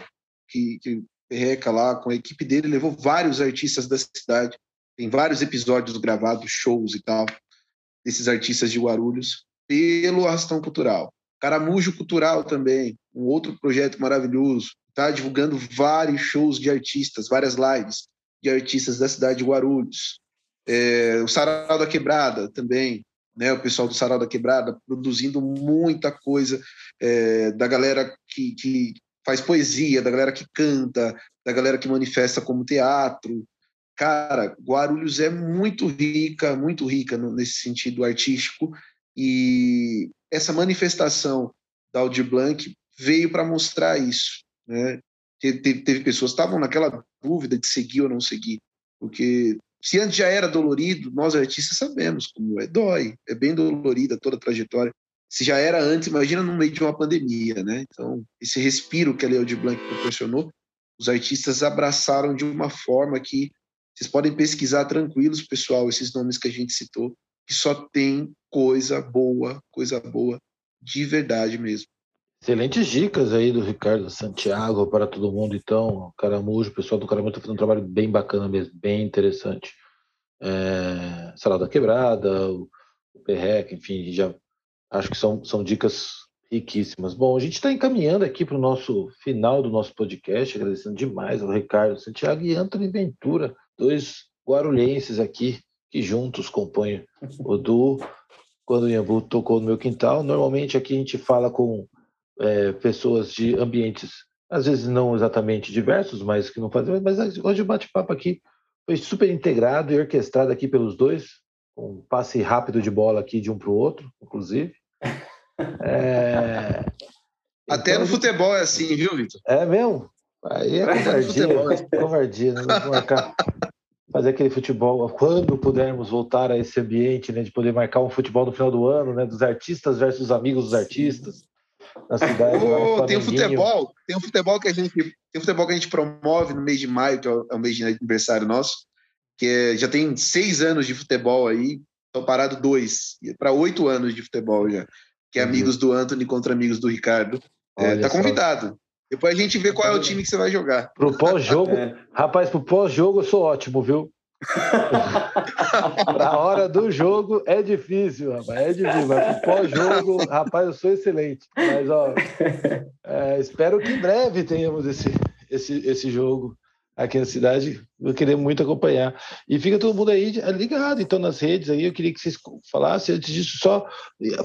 que, que Perreca lá, com a equipe dele, levou vários artistas da cidade, tem vários episódios gravados, shows e tal desses artistas de Guarulhos pelo Arrastão Cultural. Caramujo Cultural também, um outro projeto maravilhoso, está divulgando vários shows de artistas, várias lives de artistas da cidade de Guarulhos. É, o Sarau da Quebrada também, né, o pessoal do Sarau da Quebrada produzindo muita coisa é, da galera que, que faz poesia, da galera que canta, da galera que manifesta como teatro, cara, Guarulhos é muito rica, muito rica nesse sentido artístico, e essa manifestação da Aldir Blanc veio para mostrar isso. Né? Teve, teve pessoas que estavam naquela dúvida de seguir ou não seguir, porque se antes já era dolorido, nós artistas sabemos como é, dói, é bem dolorida toda a trajetória. Se já era antes, imagina no meio de uma pandemia, né? Então, esse respiro que a Leo de Blanc proporcionou, os artistas abraçaram de uma forma que vocês podem pesquisar tranquilos, pessoal, esses nomes que a gente citou, que só tem coisa boa, coisa boa, de verdade mesmo. Excelentes dicas aí do Ricardo Santiago para todo mundo, então. Caramujo, o pessoal do Caramujo está fazendo um trabalho bem bacana mesmo, bem interessante. É, Salada Quebrada, o, o enfim, já acho que são, são dicas riquíssimas. Bom, a gente está encaminhando aqui para o nosso final do nosso podcast, agradecendo demais ao Ricardo Santiago e Anthony Ventura dois guarulhenses aqui que juntos compõem o duo. Quando o Iambu tocou no meu quintal, normalmente aqui a gente fala com é, pessoas de ambientes, às vezes não exatamente diversos, mas que não fazem. Mas hoje o bate-papo aqui foi super integrado e orquestrado aqui pelos dois, um passe rápido de bola aqui de um para o outro, inclusive. É... Até então, no futebol é assim, viu, Vitor? É mesmo? Aí é covardia, é covardia, né? marcar, fazer aquele futebol, quando pudermos voltar a esse ambiente, né, de poder marcar um futebol no final do ano, né, dos artistas versus amigos dos artistas na cidade. Oh, tem um futebol, tem um futebol que a gente, tem um futebol que a gente promove no mês de maio, que é o, é mês de aniversário nosso, que é, já tem seis anos de futebol aí, estão parado dois, para oito anos de futebol já, que é amigos do Anthony contra amigos do Ricardo. É, tá convidado. Depois a gente vê qual é o time que você vai jogar. Pro pós-jogo, é. rapaz, pro pós-jogo eu sou ótimo, viu? Pra hora do jogo é difícil, rapaz. É difícil, mas pro pós-jogo, rapaz, eu sou excelente. Mas, ó, é, espero que em breve tenhamos esse, esse, esse jogo aqui na cidade. Eu queria muito acompanhar. E fica todo mundo aí ligado, então, nas redes aí. Eu queria que vocês falassem, antes disso, só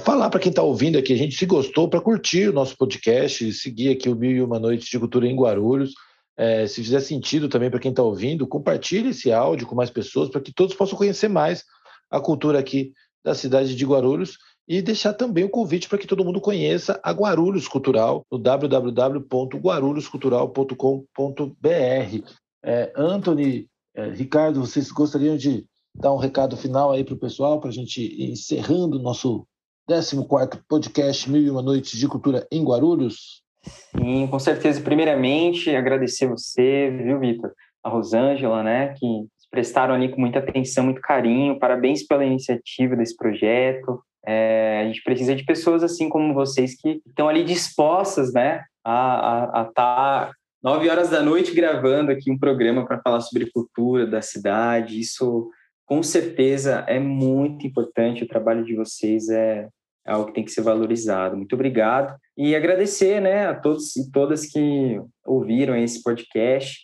falar para quem está ouvindo aqui, a gente se gostou, para curtir o nosso podcast, seguir aqui o Mil e Uma Noites de Cultura em Guarulhos. É, se fizer sentido também para quem está ouvindo, compartilhe esse áudio com mais pessoas, para que todos possam conhecer mais a cultura aqui da cidade de Guarulhos e deixar também o convite para que todo mundo conheça a Guarulhos Cultural no www.guarulhoscultural.com.br. É, Anthony, é, Ricardo, vocês gostariam de dar um recado final aí para o pessoal, para a gente ir encerrando o nosso 14 podcast Mil e Uma Noites de Cultura em Guarulhos? Sim, com certeza. Primeiramente, agradecer você, viu, Vitor? A Rosângela, né, que prestaram ali com muita atenção, muito carinho. Parabéns pela iniciativa desse projeto. É, a gente precisa de pessoas assim como vocês que estão ali dispostas, né, a estar tá nove horas da noite gravando aqui um programa para falar sobre cultura da cidade. Isso, com certeza, é muito importante. O trabalho de vocês é, é algo que tem que ser valorizado. Muito obrigado. E agradecer né, a todos e todas que ouviram esse podcast.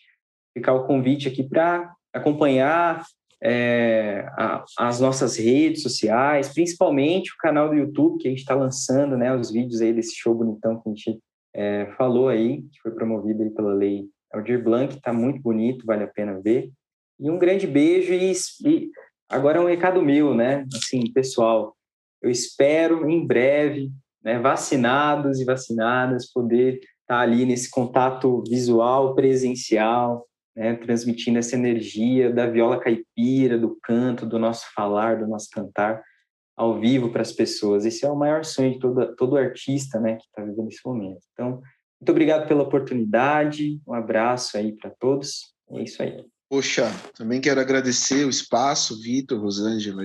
Ficar o convite aqui para acompanhar é, a, as nossas redes sociais, principalmente o canal do YouTube, que a gente está lançando né, os vídeos aí desse show bonitão que a gente é, falou aí, que foi promovido aí pela lei Aldir Blanc, está muito bonito, vale a pena ver. E um grande beijo e, e agora é um recado meu, né? Assim, pessoal, eu espero em breve, né, vacinados e vacinadas, poder estar tá ali nesse contato visual, presencial, né, transmitindo essa energia da viola caipira, do canto, do nosso falar, do nosso cantar ao vivo para as pessoas. Esse é o maior sonho de todo, todo artista né, que está vivendo esse momento. Então, muito obrigado pela oportunidade, um abraço aí para todos. É isso aí. Poxa, também quero agradecer o espaço, Vitor, Rosângela.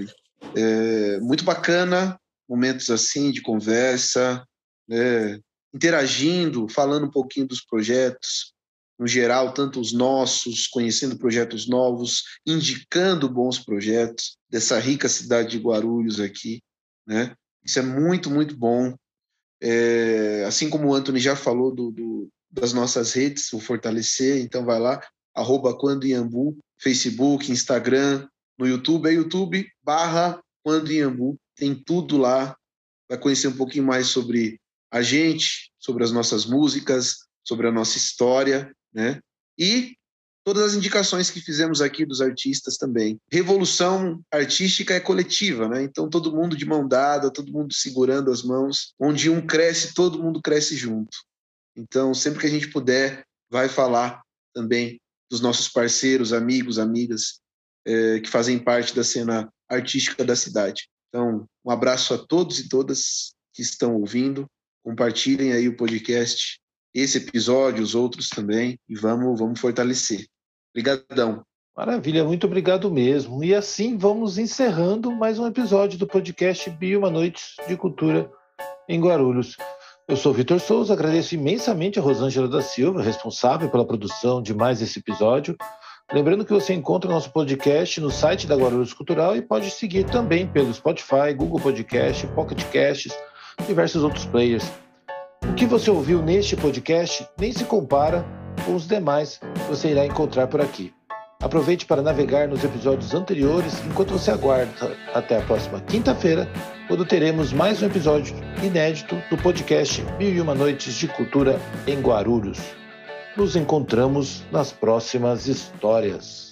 É muito bacana momentos assim de conversa, né, interagindo, falando um pouquinho dos projetos, no geral, tanto os nossos, conhecendo projetos novos, indicando bons projetos dessa rica cidade de Guarulhos aqui, né? Isso é muito, muito bom. É, assim como o Anthony já falou do, do, das nossas redes, o fortalecer, então vai lá, arroba Quando Iambu, Facebook, Instagram, no YouTube, é YouTube barra Quando Iambu, tem tudo lá, vai conhecer um pouquinho mais sobre a gente, sobre as nossas músicas, sobre a nossa história, né? E todas as indicações que fizemos aqui dos artistas também. Revolução artística é coletiva, né? Então todo mundo de mão dada, todo mundo segurando as mãos, onde um cresce, todo mundo cresce junto. Então sempre que a gente puder, vai falar também dos nossos parceiros, amigos, amigas é, que fazem parte da cena artística da cidade. Então um abraço a todos e todas que estão ouvindo. Compartilhem aí o podcast esse episódio, os outros também, e vamos, vamos fortalecer. Obrigadão. Maravilha, muito obrigado mesmo. E assim vamos encerrando mais um episódio do podcast Bio Uma Noite de Cultura em Guarulhos. Eu sou Vitor Souza, agradeço imensamente a Rosângela da Silva, responsável pela produção de mais esse episódio. Lembrando que você encontra nosso podcast no site da Guarulhos Cultural e pode seguir também pelo Spotify, Google Podcast, Pocket Casts diversos outros players. O que você ouviu neste podcast nem se compara com os demais que você irá encontrar por aqui. Aproveite para navegar nos episódios anteriores enquanto você aguarda até a próxima quinta-feira, quando teremos mais um episódio inédito do podcast Mil e Uma Noites de Cultura em Guarulhos. Nos encontramos nas próximas histórias.